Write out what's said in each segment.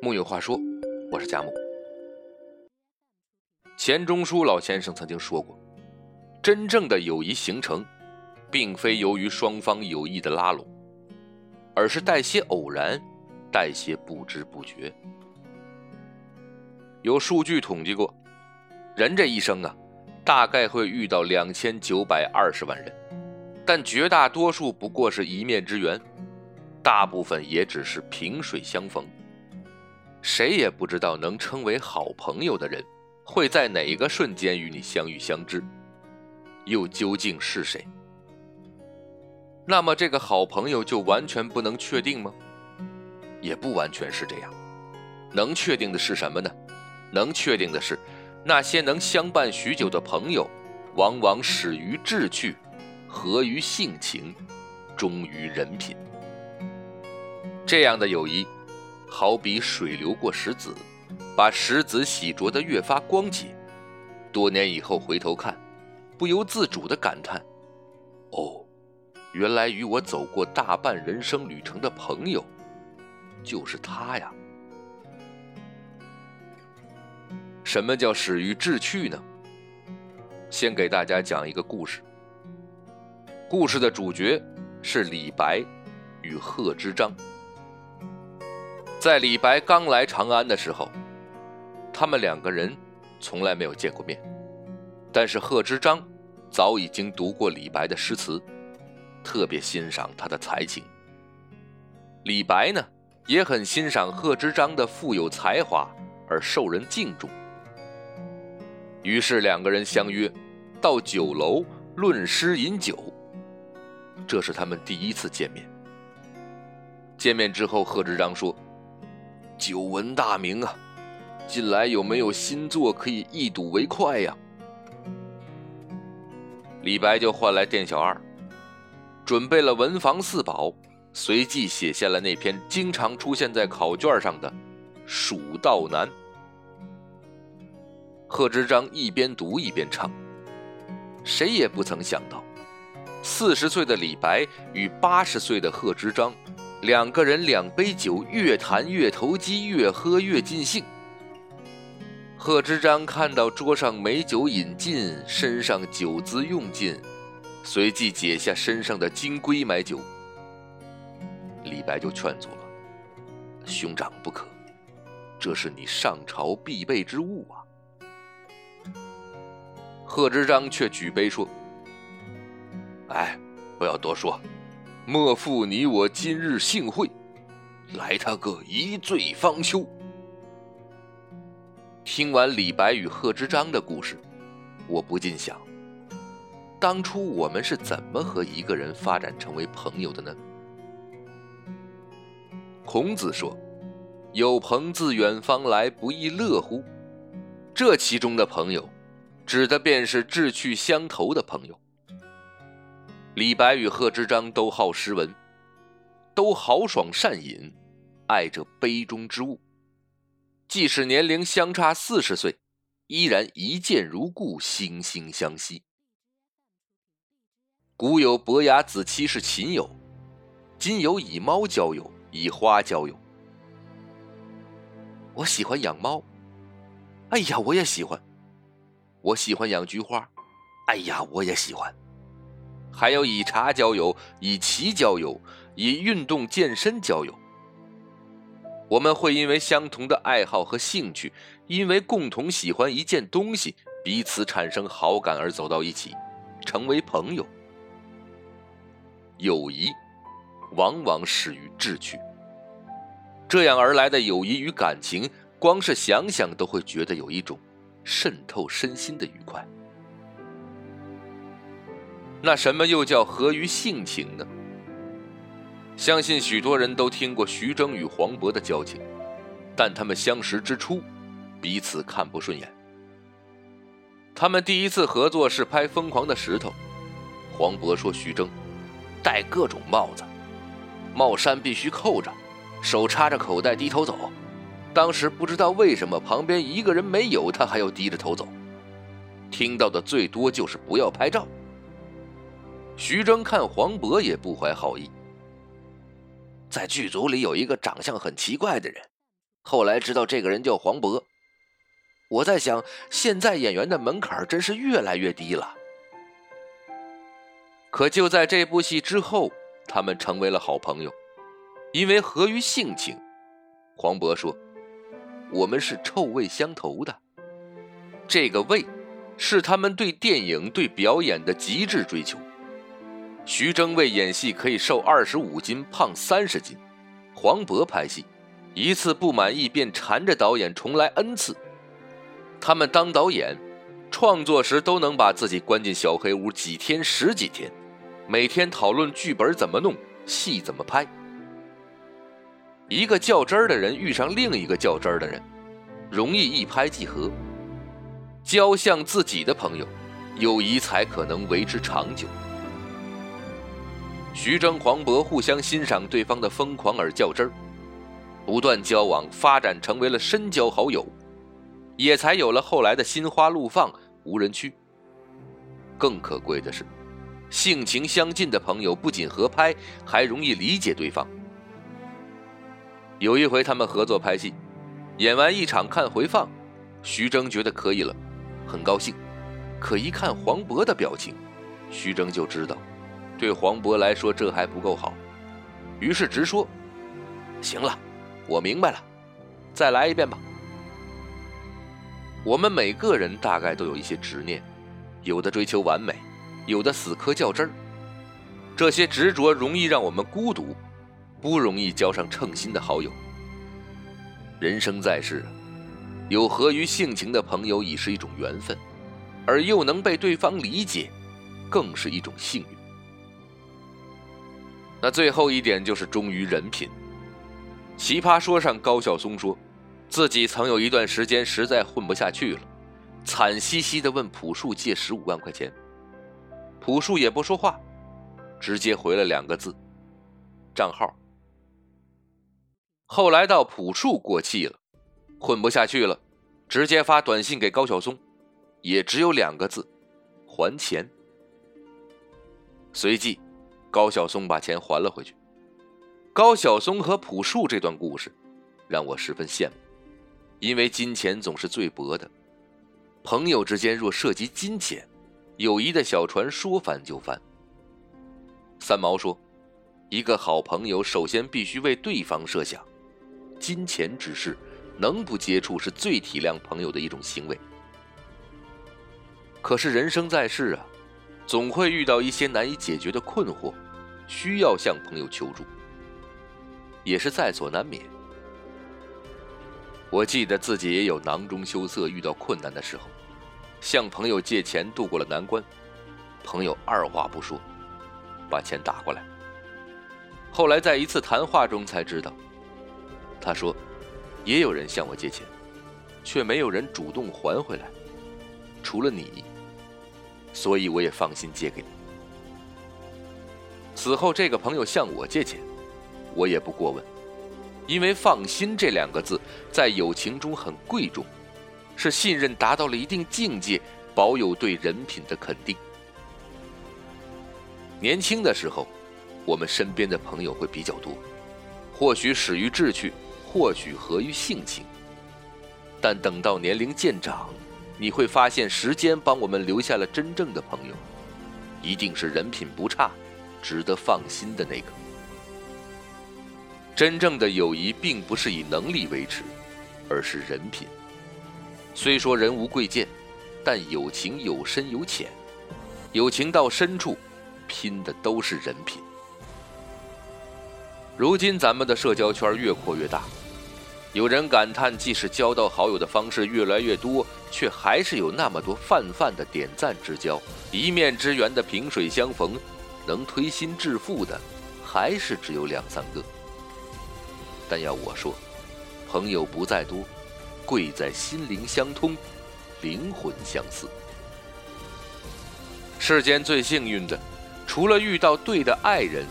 木有话说，我是佳木。钱钟书老先生曾经说过，真正的友谊形成，并非由于双方有意的拉拢，而是带些偶然，带些不知不觉。有数据统计过，人这一生啊，大概会遇到两千九百二十万人，但绝大多数不过是一面之缘，大部分也只是萍水相逢。谁也不知道能称为好朋友的人。会在哪一个瞬间与你相遇相知？又究竟是谁？那么这个好朋友就完全不能确定吗？也不完全是这样。能确定的是什么呢？能确定的是，那些能相伴许久的朋友，往往始于志趣，合于性情，忠于人品。这样的友谊，好比水流过石子。把石子洗濯得越发光洁，多年以后回头看，不由自主地感叹：“哦，原来与我走过大半人生旅程的朋友，就是他呀。”什么叫始于志趣呢？先给大家讲一个故事。故事的主角是李白与贺知章。在李白刚来长安的时候。他们两个人从来没有见过面，但是贺知章早已经读过李白的诗词，特别欣赏他的才情。李白呢，也很欣赏贺知章的富有才华而受人敬重。于是两个人相约到酒楼论诗饮酒。这是他们第一次见面。见面之后，贺知章说：“久闻大名啊。”近来有没有新作可以一睹为快呀？李白就唤来店小二，准备了文房四宝，随即写下了那篇经常出现在考卷上的《蜀道难》。贺知章一边读一边唱，谁也不曾想到，四十岁的李白与八十岁的贺知章，两个人两杯酒，越谈越投机，越喝越尽兴。贺知章看到桌上美酒饮尽，身上酒资用尽，随即解下身上的金龟买酒。李白就劝阻了：“兄长不可，这是你上朝必备之物啊。”贺知章却举杯说：“哎，不要多说，莫负你我今日幸会，来他个一醉方休。”听完李白与贺知章的故事，我不禁想：当初我们是怎么和一个人发展成为朋友的呢？孔子说：“有朋自远方来，不亦乐乎？”这其中的朋友，指的便是志趣相投的朋友。李白与贺知章都好诗文，都豪爽善饮，爱着杯中之物。即使年龄相差四十岁，依然一见如故，惺惺相惜。古有伯牙子期是琴友，今有以猫交友，以花交友。我喜欢养猫，哎呀，我也喜欢。我喜欢养菊花，哎呀，我也喜欢。还有以茶交友，以棋交友，以运动健身交友。我们会因为相同的爱好和兴趣，因为共同喜欢一件东西，彼此产生好感而走到一起，成为朋友。友谊往往始于志趣，这样而来的友谊与感情，光是想想都会觉得有一种渗透身心的愉快。那什么又叫合于性情呢？相信许多人都听过徐峥与黄渤的交情，但他们相识之初，彼此看不顺眼。他们第一次合作是拍《疯狂的石头》，黄渤说徐峥戴各种帽子，帽衫必须扣着，手插着口袋低头走。当时不知道为什么旁边一个人没有，他还要低着头走。听到的最多就是不要拍照。徐峥看黄渤也不怀好意。在剧组里有一个长相很奇怪的人，后来知道这个人叫黄渤。我在想，现在演员的门槛真是越来越低了。可就在这部戏之后，他们成为了好朋友，因为合于性情。黄渤说：“我们是臭味相投的。”这个味，是他们对电影、对表演的极致追求。徐峥为演戏可以瘦二十五斤、胖三十斤，黄渤拍戏，一次不满意便缠着导演重来 n 次。他们当导演、创作时都能把自己关进小黑屋几天、十几天，每天讨论剧本怎么弄、戏怎么拍。一个较真儿的人遇上另一个较真儿的人，容易一拍即合。交像自己的朋友，友谊才可能维持长久。徐峥、黄渤互相欣赏对方的疯狂而较真儿，不断交往发展成为了深交好友，也才有了后来的心花怒放无人区。更可贵的是，性情相近的朋友不仅合拍，还容易理解对方。有一回他们合作拍戏，演完一场看回放，徐峥觉得可以了。很高兴，可一看黄渤的表情，徐峥就知道，对黄渤来说这还不够好，于是直说：“行了，我明白了，再来一遍吧。”我们每个人大概都有一些执念，有的追求完美，有的死磕较真儿。这些执着容易让我们孤独，不容易交上称心的好友。人生在世。有合于性情的朋友已是一种缘分，而又能被对方理解，更是一种幸运。那最后一点就是忠于人品。奇葩说上高晓松说，自己曾有一段时间实在混不下去了，惨兮兮的问朴树借十五万块钱，朴树也不说话，直接回了两个字：账号。后来到朴树过气了。混不下去了，直接发短信给高晓松，也只有两个字：还钱。随即，高晓松把钱还了回去。高晓松和朴树这段故事，让我十分羡慕，因为金钱总是最薄的。朋友之间若涉及金钱，友谊的小船说翻就翻。三毛说：“一个好朋友首先必须为对方设想，金钱之事。”能不接触是最体谅朋友的一种行为。可是人生在世啊，总会遇到一些难以解决的困惑，需要向朋友求助，也是在所难免。我记得自己也有囊中羞涩，遇到困难的时候，向朋友借钱度过了难关，朋友二话不说，把钱打过来。后来在一次谈话中才知道，他说。也有人向我借钱，却没有人主动还回来，除了你，所以我也放心借给你。此后，这个朋友向我借钱，我也不过问，因为“放心”这两个字在友情中很贵重，是信任达到了一定境界，保有对人品的肯定。年轻的时候，我们身边的朋友会比较多，或许始于志趣。或许合于性情，但等到年龄渐长，你会发现时间帮我们留下了真正的朋友，一定是人品不差、值得放心的那个。真正的友谊并不是以能力维持，而是人品。虽说人无贵贱，但友情有深有浅，友情到深处，拼的都是人品。如今咱们的社交圈越扩越大。有人感叹，即使交到好友的方式越来越多，却还是有那么多泛泛的点赞之交、一面之缘的萍水相逢，能推心置腹的，还是只有两三个。但要我说，朋友不在多，贵在心灵相通，灵魂相似。世间最幸运的，除了遇到对的爱人，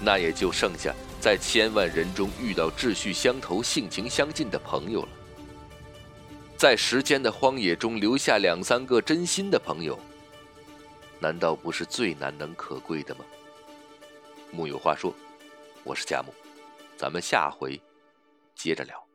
那也就剩下。在千万人中遇到志趣相投、性情相近的朋友了，在时间的荒野中留下两三个真心的朋友，难道不是最难能可贵的吗？木有话说，我是贾木，咱们下回接着聊。